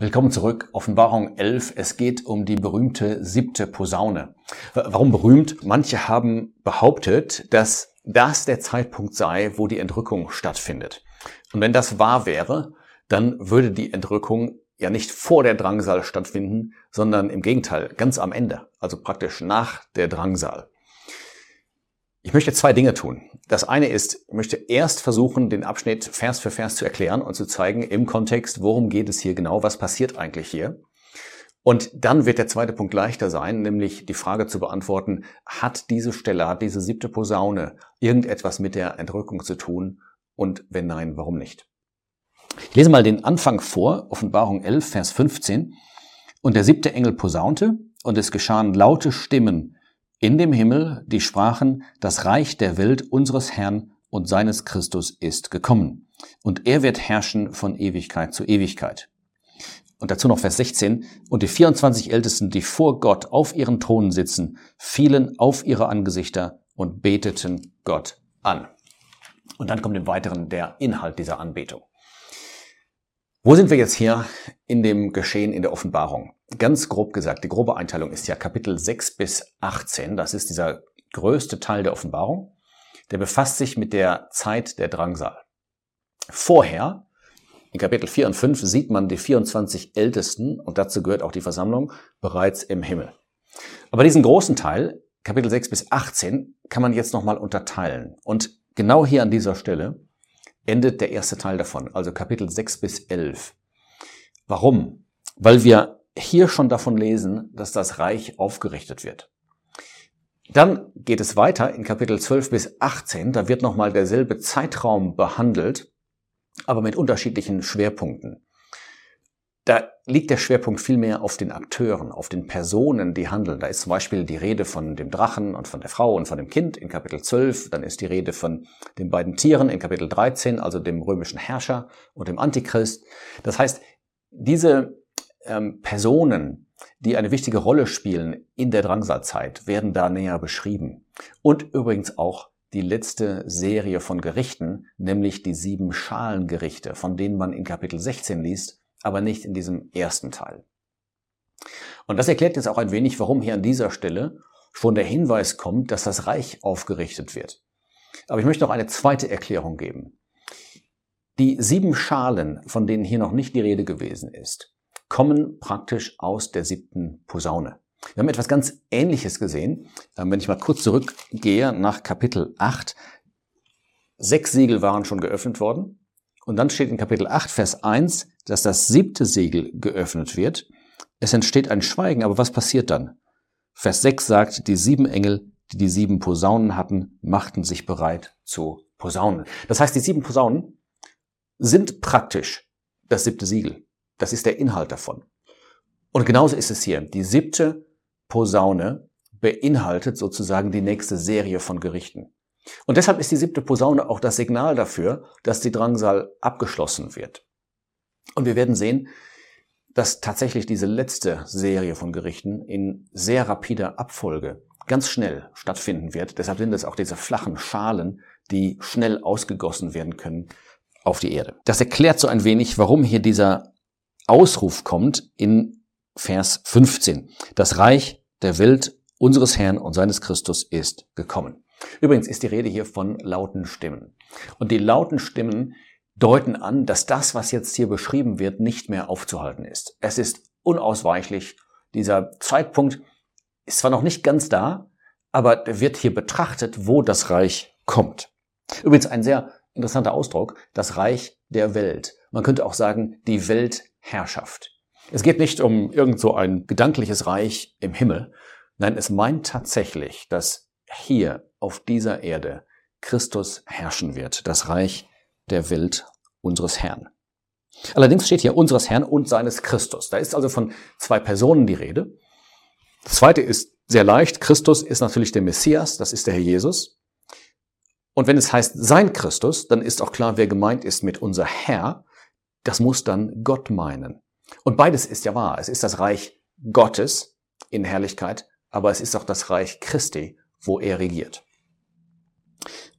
Willkommen zurück. Offenbarung 11. Es geht um die berühmte siebte Posaune. Warum berühmt? Manche haben behauptet, dass das der Zeitpunkt sei, wo die Entrückung stattfindet. Und wenn das wahr wäre, dann würde die Entrückung ja nicht vor der Drangsal stattfinden, sondern im Gegenteil, ganz am Ende, also praktisch nach der Drangsal. Ich möchte zwei Dinge tun. Das eine ist, ich möchte erst versuchen, den Abschnitt Vers für Vers zu erklären und zu zeigen im Kontext, worum geht es hier genau, was passiert eigentlich hier. Und dann wird der zweite Punkt leichter sein, nämlich die Frage zu beantworten, hat diese Stelle, hat diese siebte Posaune irgendetwas mit der Entrückung zu tun? Und wenn nein, warum nicht? Ich lese mal den Anfang vor, Offenbarung 11, Vers 15. Und der siebte Engel posaunte, und es geschahen laute Stimmen in dem Himmel, die sprachen, das Reich der Welt unseres Herrn und seines Christus ist gekommen. Und er wird herrschen von Ewigkeit zu Ewigkeit. Und dazu noch Vers 16. Und die 24 Ältesten, die vor Gott auf ihren Thronen sitzen, fielen auf ihre Angesichter und beteten Gott an. Und dann kommt im Weiteren der Inhalt dieser Anbetung. Wo sind wir jetzt hier in dem Geschehen in der Offenbarung? Ganz grob gesagt, die grobe Einteilung ist ja Kapitel 6 bis 18. Das ist dieser größte Teil der Offenbarung. Der befasst sich mit der Zeit der Drangsal. Vorher, in Kapitel 4 und 5, sieht man die 24 Ältesten, und dazu gehört auch die Versammlung, bereits im Himmel. Aber diesen großen Teil, Kapitel 6 bis 18, kann man jetzt nochmal unterteilen. Und genau hier an dieser Stelle endet der erste Teil davon, also Kapitel 6 bis 11. Warum? Weil wir hier schon davon lesen, dass das Reich aufgerichtet wird. Dann geht es weiter in Kapitel 12 bis 18. Da wird nochmal derselbe Zeitraum behandelt, aber mit unterschiedlichen Schwerpunkten. Da liegt der Schwerpunkt vielmehr auf den Akteuren, auf den Personen, die handeln. Da ist zum Beispiel die Rede von dem Drachen und von der Frau und von dem Kind in Kapitel 12. Dann ist die Rede von den beiden Tieren in Kapitel 13, also dem römischen Herrscher und dem Antichrist. Das heißt, diese ähm, Personen, die eine wichtige Rolle spielen in der Drangsalzeit, werden da näher beschrieben. Und übrigens auch die letzte Serie von Gerichten, nämlich die sieben Schalengerichte, von denen man in Kapitel 16 liest, aber nicht in diesem ersten Teil. Und das erklärt jetzt auch ein wenig, warum hier an dieser Stelle schon der Hinweis kommt, dass das Reich aufgerichtet wird. Aber ich möchte noch eine zweite Erklärung geben. Die sieben Schalen, von denen hier noch nicht die Rede gewesen ist, kommen praktisch aus der siebten Posaune. Wir haben etwas ganz Ähnliches gesehen. Ähm, wenn ich mal kurz zurückgehe nach Kapitel 8. Sechs Siegel waren schon geöffnet worden. Und dann steht in Kapitel 8, Vers 1, dass das siebte Siegel geöffnet wird. Es entsteht ein Schweigen, aber was passiert dann? Vers 6 sagt, die sieben Engel, die die sieben Posaunen hatten, machten sich bereit zu Posaunen. Das heißt, die sieben Posaunen sind praktisch das siebte Siegel. Das ist der Inhalt davon. Und genauso ist es hier. Die siebte Posaune beinhaltet sozusagen die nächste Serie von Gerichten. Und deshalb ist die siebte Posaune auch das Signal dafür, dass die Drangsal abgeschlossen wird. Und wir werden sehen, dass tatsächlich diese letzte Serie von Gerichten in sehr rapider Abfolge ganz schnell stattfinden wird. Deshalb sind es auch diese flachen Schalen, die schnell ausgegossen werden können auf die Erde. Das erklärt so ein wenig, warum hier dieser Ausruf kommt in Vers 15. Das Reich der Welt unseres Herrn und seines Christus ist gekommen. Übrigens ist die Rede hier von lauten Stimmen. Und die lauten Stimmen deuten an, dass das, was jetzt hier beschrieben wird, nicht mehr aufzuhalten ist. Es ist unausweichlich. Dieser Zeitpunkt ist zwar noch nicht ganz da, aber wird hier betrachtet, wo das Reich kommt. Übrigens ein sehr interessanter Ausdruck, das Reich der Welt. Man könnte auch sagen, die Welt Herrschaft. Es geht nicht um irgend so ein gedankliches Reich im Himmel. Nein, es meint tatsächlich, dass hier auf dieser Erde Christus herrschen wird, das Reich der Welt unseres Herrn. Allerdings steht hier unseres Herrn und seines Christus. Da ist also von zwei Personen die Rede. Das zweite ist sehr leicht. Christus ist natürlich der Messias, das ist der Herr Jesus. Und wenn es heißt sein Christus, dann ist auch klar, wer gemeint ist mit unser Herr das muss dann Gott meinen. Und beides ist ja wahr. Es ist das Reich Gottes in Herrlichkeit, aber es ist auch das Reich Christi, wo er regiert.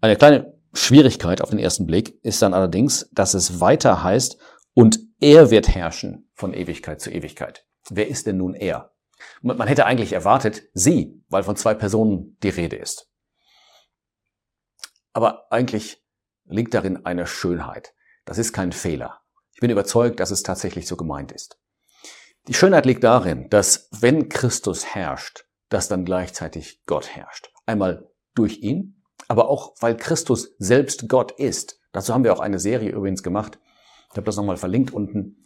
Eine kleine Schwierigkeit auf den ersten Blick ist dann allerdings, dass es weiter heißt, und er wird herrschen von Ewigkeit zu Ewigkeit. Wer ist denn nun er? Man hätte eigentlich erwartet, sie, weil von zwei Personen die Rede ist. Aber eigentlich liegt darin eine Schönheit. Das ist kein Fehler. Ich bin überzeugt, dass es tatsächlich so gemeint ist. Die Schönheit liegt darin, dass wenn Christus herrscht, dass dann gleichzeitig Gott herrscht. Einmal durch ihn, aber auch weil Christus selbst Gott ist. Dazu haben wir auch eine Serie übrigens gemacht. Ich habe das nochmal verlinkt unten.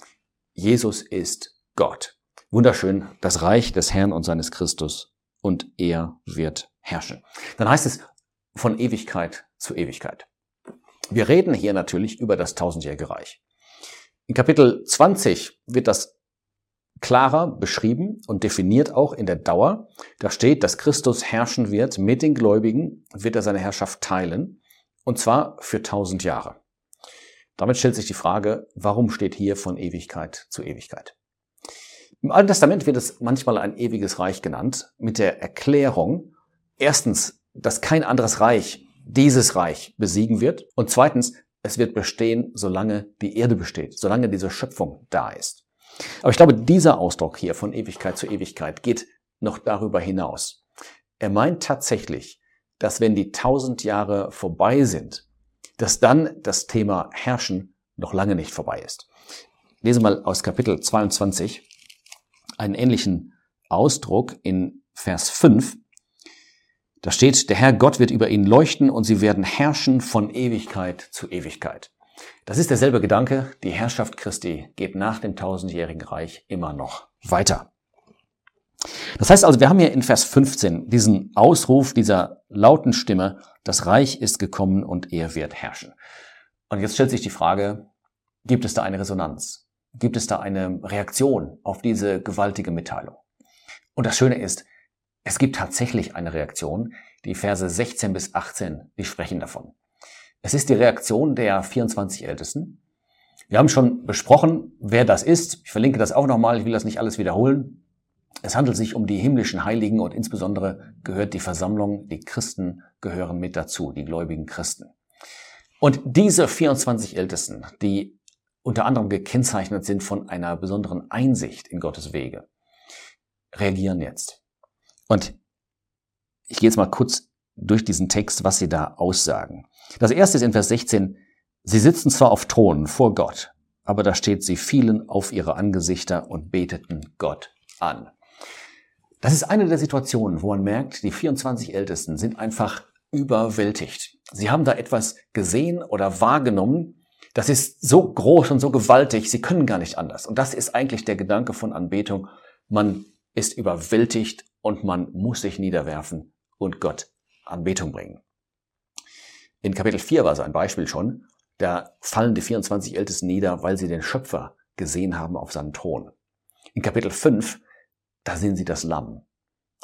Jesus ist Gott. Wunderschön, das Reich des Herrn und seines Christus und er wird herrschen. Dann heißt es von Ewigkeit zu Ewigkeit. Wir reden hier natürlich über das tausendjährige Reich. In Kapitel 20 wird das klarer beschrieben und definiert auch in der Dauer. Da steht, dass Christus herrschen wird mit den Gläubigen, wird er seine Herrschaft teilen, und zwar für tausend Jahre. Damit stellt sich die Frage, warum steht hier von Ewigkeit zu Ewigkeit? Im Alten Testament wird es manchmal ein ewiges Reich genannt, mit der Erklärung, erstens, dass kein anderes Reich dieses Reich besiegen wird und zweitens, es wird bestehen, solange die Erde besteht, solange diese Schöpfung da ist. Aber ich glaube, dieser Ausdruck hier von Ewigkeit zu Ewigkeit geht noch darüber hinaus. Er meint tatsächlich, dass wenn die tausend Jahre vorbei sind, dass dann das Thema Herrschen noch lange nicht vorbei ist. lese mal aus Kapitel 22 einen ähnlichen Ausdruck in Vers 5. Da steht, der Herr Gott wird über ihn leuchten und sie werden herrschen von Ewigkeit zu Ewigkeit. Das ist derselbe Gedanke. Die Herrschaft Christi geht nach dem tausendjährigen Reich immer noch weiter. Das heißt also, wir haben hier in Vers 15 diesen Ausruf dieser lauten Stimme, das Reich ist gekommen und er wird herrschen. Und jetzt stellt sich die Frage, gibt es da eine Resonanz? Gibt es da eine Reaktion auf diese gewaltige Mitteilung? Und das Schöne ist, es gibt tatsächlich eine Reaktion. Die Verse 16 bis 18, die sprechen davon. Es ist die Reaktion der 24 Ältesten. Wir haben schon besprochen, wer das ist. Ich verlinke das auch nochmal. Ich will das nicht alles wiederholen. Es handelt sich um die himmlischen Heiligen und insbesondere gehört die Versammlung, die Christen gehören mit dazu, die gläubigen Christen. Und diese 24 Ältesten, die unter anderem gekennzeichnet sind von einer besonderen Einsicht in Gottes Wege, reagieren jetzt. Und ich gehe jetzt mal kurz durch diesen Text, was sie da aussagen. Das erste ist in Vers 16, sie sitzen zwar auf Thronen vor Gott, aber da steht, sie fielen auf ihre Angesichter und beteten Gott an. Das ist eine der Situationen, wo man merkt, die 24 Ältesten sind einfach überwältigt. Sie haben da etwas gesehen oder wahrgenommen, das ist so groß und so gewaltig, sie können gar nicht anders. Und das ist eigentlich der Gedanke von Anbetung. Man ist überwältigt und man muss sich niederwerfen und Gott Anbetung bringen. In Kapitel 4 war so ein Beispiel schon, da fallen die 24 Ältesten nieder, weil sie den Schöpfer gesehen haben auf seinem Thron. In Kapitel 5, da sehen sie das Lamm.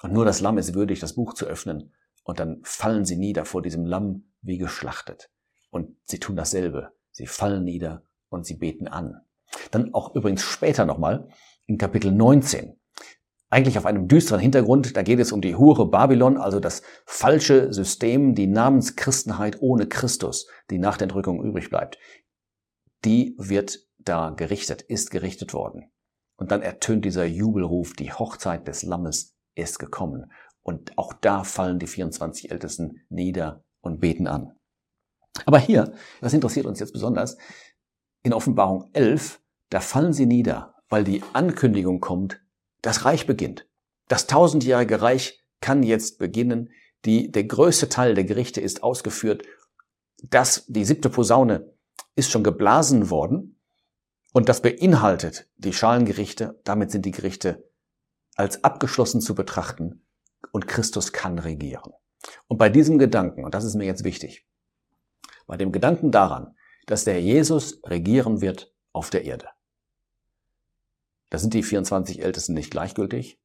Und nur das Lamm ist würdig, das Buch zu öffnen. Und dann fallen sie nieder vor diesem Lamm wie geschlachtet. Und sie tun dasselbe. Sie fallen nieder und sie beten an. Dann auch übrigens später nochmal in Kapitel 19 eigentlich auf einem düsteren Hintergrund. Da geht es um die Hure Babylon, also das falsche System, die Namenschristenheit ohne Christus, die nach der Entrückung übrig bleibt. Die wird da gerichtet, ist gerichtet worden. Und dann ertönt dieser Jubelruf, die Hochzeit des Lammes ist gekommen. Und auch da fallen die 24 Ältesten nieder und beten an. Aber hier, was interessiert uns jetzt besonders, in Offenbarung 11, da fallen sie nieder, weil die Ankündigung kommt, das Reich beginnt. Das tausendjährige Reich kann jetzt beginnen. Die, der größte Teil der Gerichte ist ausgeführt. Das, die siebte Posaune ist schon geblasen worden. Und das beinhaltet die Schalengerichte. Damit sind die Gerichte als abgeschlossen zu betrachten. Und Christus kann regieren. Und bei diesem Gedanken, und das ist mir jetzt wichtig, bei dem Gedanken daran, dass der Jesus regieren wird auf der Erde, da sind die 24 Ältesten nicht gleichgültig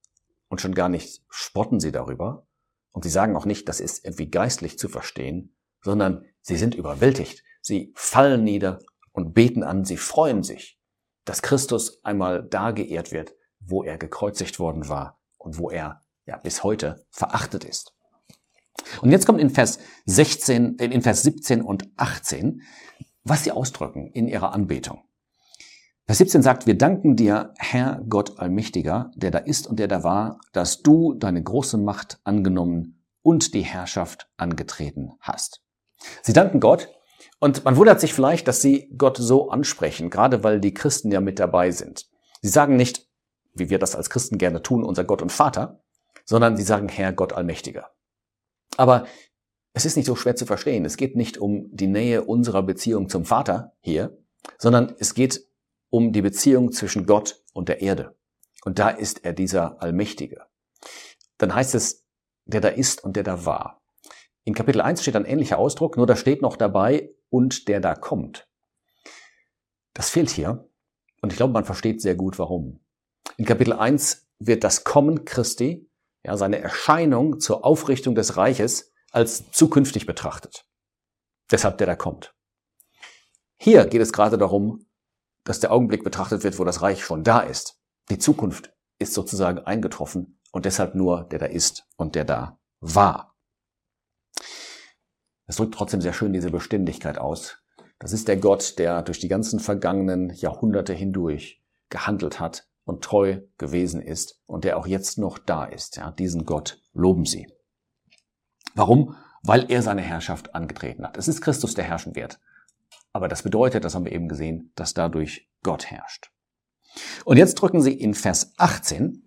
und schon gar nicht spotten sie darüber. Und sie sagen auch nicht, das ist irgendwie geistlich zu verstehen, sondern sie sind überwältigt. Sie fallen nieder und beten an, sie freuen sich, dass Christus einmal da geehrt wird, wo er gekreuzigt worden war und wo er ja bis heute verachtet ist. Und jetzt kommt in Vers 16, in Vers 17 und 18, was sie ausdrücken in ihrer Anbetung. Vers 17 sagt, wir danken dir, Herr Gott Allmächtiger, der da ist und der da war, dass du deine große Macht angenommen und die Herrschaft angetreten hast. Sie danken Gott und man wundert sich vielleicht, dass sie Gott so ansprechen, gerade weil die Christen ja mit dabei sind. Sie sagen nicht, wie wir das als Christen gerne tun, unser Gott und Vater, sondern sie sagen Herr Gott Allmächtiger. Aber es ist nicht so schwer zu verstehen. Es geht nicht um die Nähe unserer Beziehung zum Vater hier, sondern es geht um die Beziehung zwischen Gott und der Erde. Und da ist er dieser Allmächtige. Dann heißt es, der da ist und der da war. In Kapitel 1 steht ein ähnlicher Ausdruck, nur da steht noch dabei, und der da kommt. Das fehlt hier. Und ich glaube, man versteht sehr gut, warum. In Kapitel 1 wird das Kommen Christi, ja, seine Erscheinung zur Aufrichtung des Reiches als zukünftig betrachtet. Deshalb der da kommt. Hier geht es gerade darum, dass der Augenblick betrachtet wird, wo das Reich schon da ist. Die Zukunft ist sozusagen eingetroffen und deshalb nur der da ist und der da war. Es drückt trotzdem sehr schön diese Beständigkeit aus. Das ist der Gott, der durch die ganzen vergangenen Jahrhunderte hindurch gehandelt hat und treu gewesen ist und der auch jetzt noch da ist. Ja, diesen Gott loben Sie. Warum? Weil er seine Herrschaft angetreten hat. Es ist Christus, der herrschen wird. Aber das bedeutet, das haben wir eben gesehen, dass dadurch Gott herrscht. Und jetzt drücken Sie in Vers 18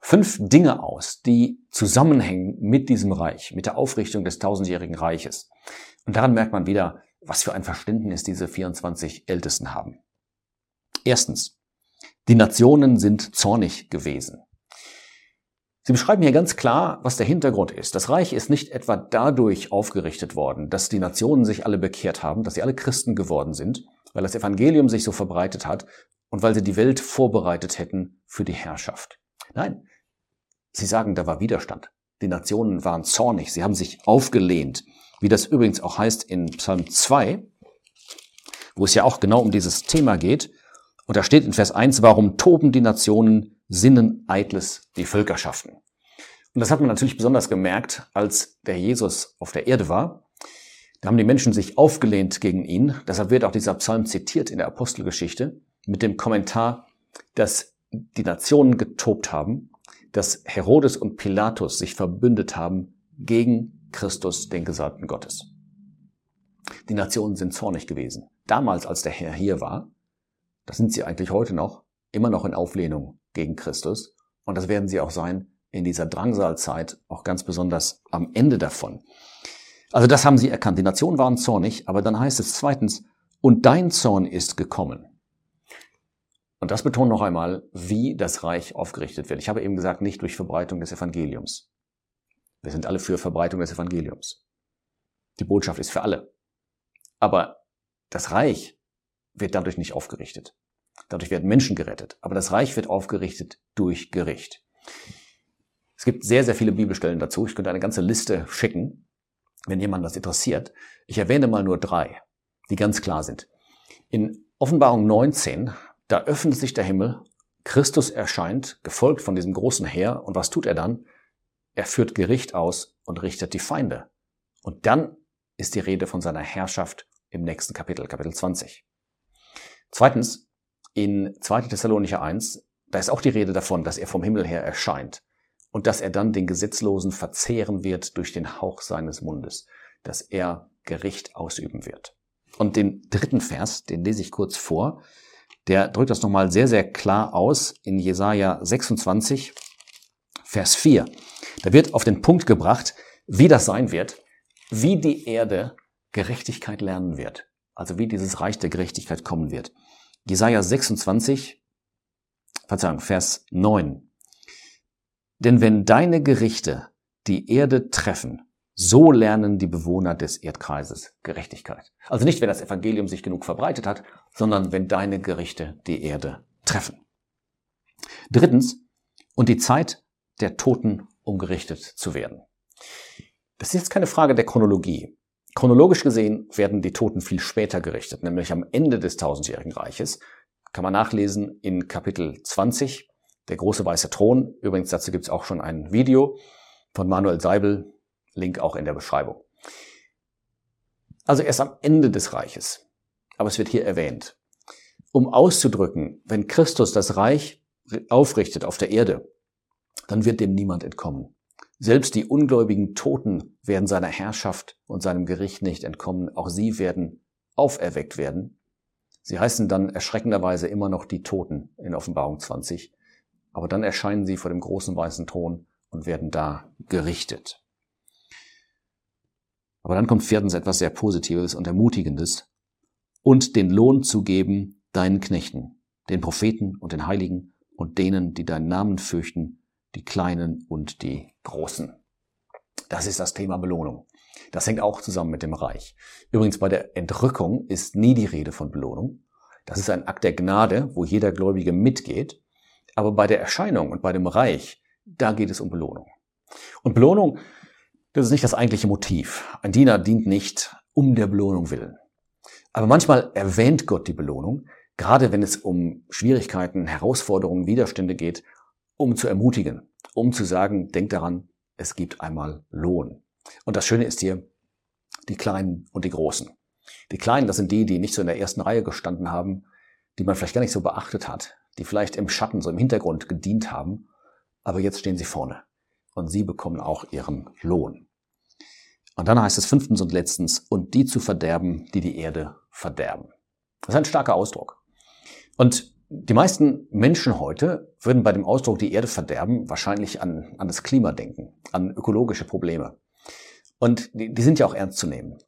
fünf Dinge aus, die zusammenhängen mit diesem Reich, mit der Aufrichtung des tausendjährigen Reiches. Und daran merkt man wieder, was für ein Verständnis diese 24 Ältesten haben. Erstens, die Nationen sind zornig gewesen. Sie beschreiben hier ganz klar, was der Hintergrund ist. Das Reich ist nicht etwa dadurch aufgerichtet worden, dass die Nationen sich alle bekehrt haben, dass sie alle Christen geworden sind, weil das Evangelium sich so verbreitet hat und weil sie die Welt vorbereitet hätten für die Herrschaft. Nein, sie sagen, da war Widerstand. Die Nationen waren zornig, sie haben sich aufgelehnt, wie das übrigens auch heißt in Psalm 2, wo es ja auch genau um dieses Thema geht. Und da steht in Vers 1, warum toben die Nationen Sinnen eitles die Völkerschaften. Und das hat man natürlich besonders gemerkt, als der Jesus auf der Erde war. Da haben die Menschen sich aufgelehnt gegen ihn. Deshalb wird auch dieser Psalm zitiert in der Apostelgeschichte mit dem Kommentar, dass die Nationen getobt haben, dass Herodes und Pilatus sich verbündet haben gegen Christus, den Gesalbten Gottes. Die Nationen sind zornig gewesen. Damals, als der Herr hier war, das sind sie eigentlich heute noch, immer noch in Auflehnung gegen Christus. Und das werden sie auch sein in dieser Drangsalzeit, auch ganz besonders am Ende davon. Also das haben sie erkannt. Die Nationen waren zornig, aber dann heißt es zweitens, und dein Zorn ist gekommen. Und das betont noch einmal, wie das Reich aufgerichtet wird. Ich habe eben gesagt, nicht durch Verbreitung des Evangeliums. Wir sind alle für Verbreitung des Evangeliums. Die Botschaft ist für alle. Aber das Reich wird dadurch nicht aufgerichtet. Dadurch werden Menschen gerettet. Aber das Reich wird aufgerichtet durch Gericht. Es gibt sehr, sehr viele Bibelstellen dazu. Ich könnte eine ganze Liste schicken, wenn jemand das interessiert. Ich erwähne mal nur drei, die ganz klar sind. In Offenbarung 19, da öffnet sich der Himmel, Christus erscheint, gefolgt von diesem großen Heer. Und was tut er dann? Er führt Gericht aus und richtet die Feinde. Und dann ist die Rede von seiner Herrschaft im nächsten Kapitel, Kapitel 20. Zweitens, in 2. Thessalonicher 1, da ist auch die Rede davon, dass er vom Himmel her erscheint und dass er dann den Gesetzlosen verzehren wird durch den Hauch seines Mundes, dass er Gericht ausüben wird. Und den dritten Vers, den lese ich kurz vor, der drückt das nochmal sehr, sehr klar aus in Jesaja 26, Vers 4. Da wird auf den Punkt gebracht, wie das sein wird, wie die Erde Gerechtigkeit lernen wird. Also wie dieses Reich der Gerechtigkeit kommen wird. Jesaja 26, Verzeihung, Vers 9. Denn wenn deine Gerichte die Erde treffen, so lernen die Bewohner des Erdkreises Gerechtigkeit. Also nicht, wenn das Evangelium sich genug verbreitet hat, sondern wenn deine Gerichte die Erde treffen. Drittens, und die Zeit der Toten, um gerichtet zu werden. Das ist jetzt keine Frage der Chronologie. Chronologisch gesehen werden die Toten viel später gerichtet, nämlich am Ende des tausendjährigen Reiches. Kann man nachlesen in Kapitel 20, der große weiße Thron. Übrigens dazu gibt es auch schon ein Video von Manuel Seibel, Link auch in der Beschreibung. Also erst am Ende des Reiches. Aber es wird hier erwähnt. um auszudrücken, wenn Christus das Reich aufrichtet auf der Erde, dann wird dem niemand entkommen. Selbst die ungläubigen Toten werden seiner Herrschaft und seinem Gericht nicht entkommen. Auch sie werden auferweckt werden. Sie heißen dann erschreckenderweise immer noch die Toten in Offenbarung 20. Aber dann erscheinen sie vor dem großen weißen Thron und werden da gerichtet. Aber dann kommt viertens etwas sehr Positives und Ermutigendes. Und den Lohn zu geben deinen Knechten, den Propheten und den Heiligen und denen, die deinen Namen fürchten, die Kleinen und die Großen. Das ist das Thema Belohnung. Das hängt auch zusammen mit dem Reich. Übrigens bei der Entrückung ist nie die Rede von Belohnung. Das ist ein Akt der Gnade, wo jeder Gläubige mitgeht. Aber bei der Erscheinung und bei dem Reich, da geht es um Belohnung. Und Belohnung, das ist nicht das eigentliche Motiv. Ein Diener dient nicht um der Belohnung willen. Aber manchmal erwähnt Gott die Belohnung, gerade wenn es um Schwierigkeiten, Herausforderungen, Widerstände geht, um zu ermutigen, um zu sagen, denk daran, es gibt einmal Lohn. Und das Schöne ist hier, die Kleinen und die Großen. Die Kleinen, das sind die, die nicht so in der ersten Reihe gestanden haben, die man vielleicht gar nicht so beachtet hat, die vielleicht im Schatten, so im Hintergrund gedient haben, aber jetzt stehen sie vorne und sie bekommen auch ihren Lohn. Und dann heißt es fünftens und letztens, und die zu verderben, die die Erde verderben. Das ist ein starker Ausdruck. Und die meisten Menschen heute würden bei dem Ausdruck die Erde verderben wahrscheinlich an, an das Klima denken, an ökologische Probleme. Und die, die sind ja auch ernst zu nehmen.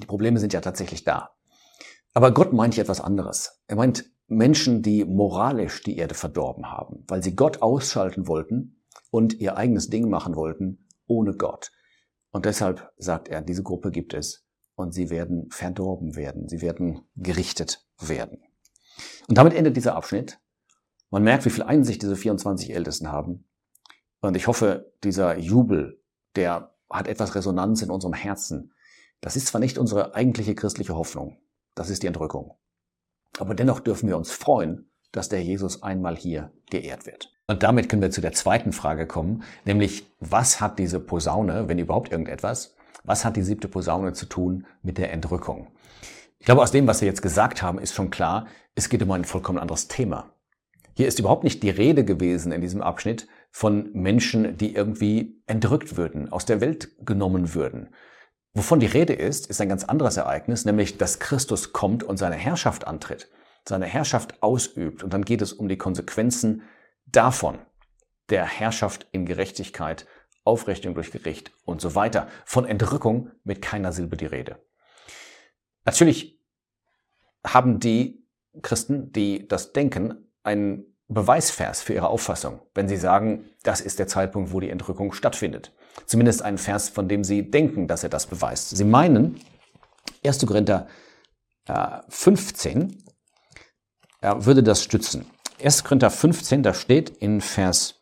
Die Probleme sind ja tatsächlich da. Aber Gott meint hier etwas anderes. Er meint Menschen, die moralisch die Erde verdorben haben, weil sie Gott ausschalten wollten und ihr eigenes Ding machen wollten ohne Gott. Und deshalb sagt er, diese Gruppe gibt es und sie werden verdorben werden, sie werden gerichtet werden. Und damit endet dieser Abschnitt. Man merkt, wie viel Einsicht diese 24 Ältesten haben. Und ich hoffe, dieser Jubel, der hat etwas Resonanz in unserem Herzen. Das ist zwar nicht unsere eigentliche christliche Hoffnung, das ist die Entrückung. Aber dennoch dürfen wir uns freuen, dass der Jesus einmal hier geehrt wird. Und damit können wir zu der zweiten Frage kommen, nämlich was hat diese Posaune, wenn überhaupt irgendetwas, was hat die siebte Posaune zu tun mit der Entrückung? Ich glaube, aus dem, was wir jetzt gesagt haben, ist schon klar, es geht um ein vollkommen anderes Thema. Hier ist überhaupt nicht die Rede gewesen in diesem Abschnitt von Menschen, die irgendwie entrückt würden, aus der Welt genommen würden. Wovon die Rede ist, ist ein ganz anderes Ereignis, nämlich dass Christus kommt und seine Herrschaft antritt, seine Herrschaft ausübt. Und dann geht es um die Konsequenzen davon, der Herrschaft in Gerechtigkeit, Aufrichtung durch Gericht und so weiter. Von Entrückung mit keiner Silbe die Rede. Natürlich haben die Christen, die das denken, einen Beweisvers für ihre Auffassung, wenn sie sagen, das ist der Zeitpunkt, wo die Entrückung stattfindet. Zumindest ein Vers, von dem sie denken, dass er das beweist. Sie meinen, 1. Korinther 15 äh, würde das stützen. 1. Korinther 15, da steht in Vers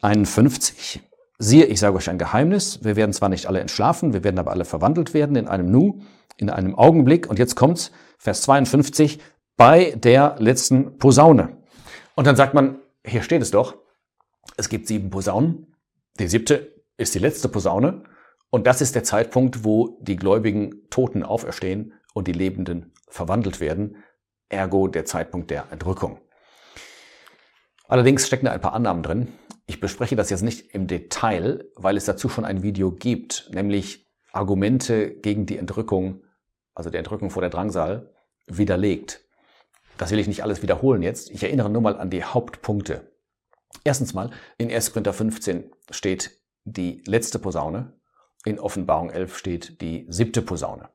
51, siehe, ich sage euch ein Geheimnis, wir werden zwar nicht alle entschlafen, wir werden aber alle verwandelt werden in einem Nu, in einem Augenblick. Und jetzt kommt's, Vers 52, bei der letzten Posaune. Und dann sagt man, hier steht es doch, es gibt sieben Posaunen. Die siebte ist die letzte Posaune. Und das ist der Zeitpunkt, wo die gläubigen Toten auferstehen und die Lebenden verwandelt werden. Ergo der Zeitpunkt der Entrückung. Allerdings stecken da ein paar Annahmen drin. Ich bespreche das jetzt nicht im Detail, weil es dazu schon ein Video gibt, nämlich Argumente gegen die Entrückung, also der Entrückung vor der Drangsal, widerlegt. Das will ich nicht alles wiederholen jetzt. Ich erinnere nur mal an die Hauptpunkte. Erstens mal, in 1. Korinther 15 steht die letzte Posaune, in Offenbarung 11 steht die siebte Posaune.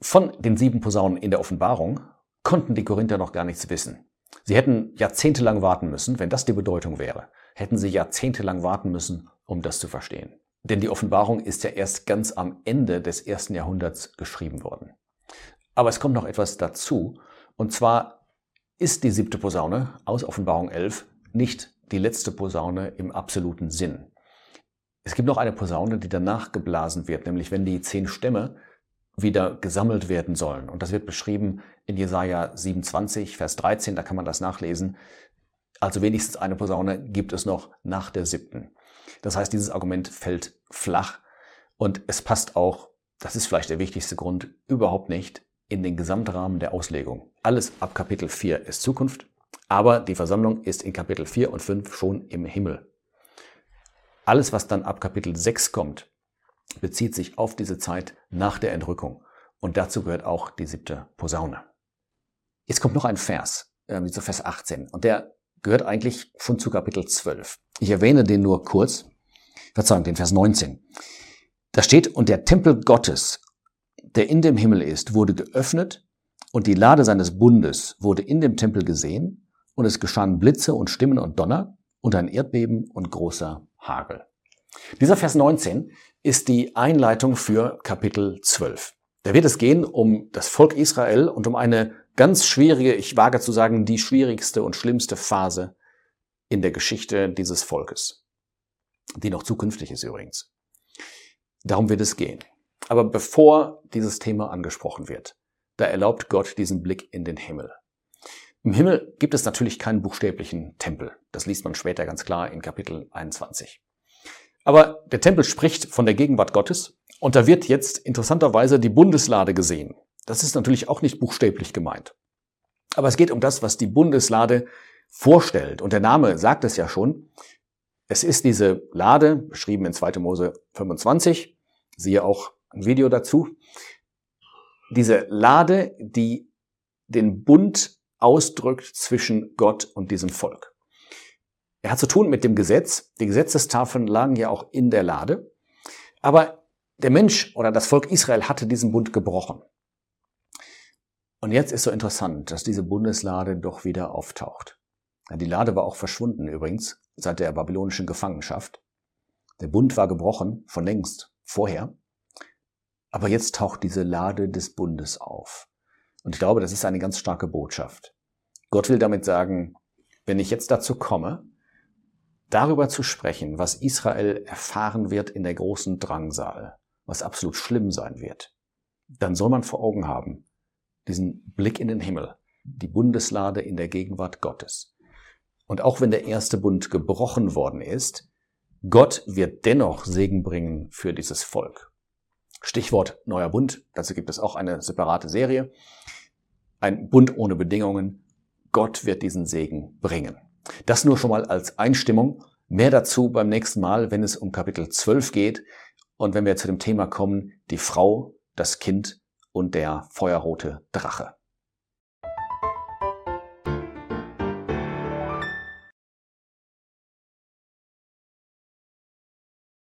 Von den sieben Posaunen in der Offenbarung konnten die Korinther noch gar nichts wissen. Sie hätten jahrzehntelang warten müssen, wenn das die Bedeutung wäre, hätten sie jahrzehntelang warten müssen, um das zu verstehen. Denn die Offenbarung ist ja erst ganz am Ende des ersten Jahrhunderts geschrieben worden. Aber es kommt noch etwas dazu. Und zwar ist die siebte Posaune aus Offenbarung 11 nicht die letzte Posaune im absoluten Sinn. Es gibt noch eine Posaune, die danach geblasen wird, nämlich wenn die zehn Stämme wieder gesammelt werden sollen. Und das wird beschrieben in Jesaja 27, Vers 13, da kann man das nachlesen. Also wenigstens eine Posaune gibt es noch nach der siebten. Das heißt, dieses Argument fällt flach und es passt auch, das ist vielleicht der wichtigste Grund, überhaupt nicht in den Gesamtrahmen der Auslegung. Alles ab Kapitel 4 ist Zukunft, aber die Versammlung ist in Kapitel 4 und 5 schon im Himmel. Alles, was dann ab Kapitel 6 kommt, bezieht sich auf diese Zeit nach der Entrückung. Und dazu gehört auch die siebte Posaune. Jetzt kommt noch ein Vers, äh, dieser Vers 18. Und der gehört eigentlich schon zu Kapitel 12. Ich erwähne den nur kurz. Verzeihung, den Vers 19. Da steht, und der Tempel Gottes, der in dem Himmel ist, wurde geöffnet und die Lade seines Bundes wurde in dem Tempel gesehen und es geschahen Blitze und Stimmen und Donner und ein Erdbeben und großer Hagel. Dieser Vers 19 ist die Einleitung für Kapitel 12. Da wird es gehen um das Volk Israel und um eine ganz schwierige, ich wage zu sagen, die schwierigste und schlimmste Phase in der Geschichte dieses Volkes. Die noch zukünftig ist übrigens. Darum wird es gehen. Aber bevor dieses Thema angesprochen wird, da erlaubt Gott diesen Blick in den Himmel. Im Himmel gibt es natürlich keinen buchstäblichen Tempel. Das liest man später ganz klar in Kapitel 21. Aber der Tempel spricht von der Gegenwart Gottes und da wird jetzt interessanterweise die Bundeslade gesehen. Das ist natürlich auch nicht buchstäblich gemeint. Aber es geht um das, was die Bundeslade vorstellt. Und der Name sagt es ja schon. Es ist diese Lade, beschrieben in 2. Mose 25, siehe auch ein Video dazu. Diese Lade, die den Bund ausdrückt zwischen Gott und diesem Volk. Er hat zu tun mit dem Gesetz. Die Gesetzestafeln lagen ja auch in der Lade. Aber der Mensch oder das Volk Israel hatte diesen Bund gebrochen. Und jetzt ist so interessant, dass diese Bundeslade doch wieder auftaucht. Die Lade war auch verschwunden übrigens seit der babylonischen Gefangenschaft. Der Bund war gebrochen, von längst, vorher. Aber jetzt taucht diese Lade des Bundes auf. Und ich glaube, das ist eine ganz starke Botschaft. Gott will damit sagen, wenn ich jetzt dazu komme, darüber zu sprechen, was Israel erfahren wird in der großen Drangsal, was absolut schlimm sein wird, dann soll man vor Augen haben, diesen Blick in den Himmel, die Bundeslade in der Gegenwart Gottes. Und auch wenn der erste Bund gebrochen worden ist, Gott wird dennoch Segen bringen für dieses Volk. Stichwort neuer Bund, dazu gibt es auch eine separate Serie. Ein Bund ohne Bedingungen. Gott wird diesen Segen bringen. Das nur schon mal als Einstimmung. Mehr dazu beim nächsten Mal, wenn es um Kapitel 12 geht und wenn wir zu dem Thema kommen, die Frau, das Kind und der feuerrote Drache.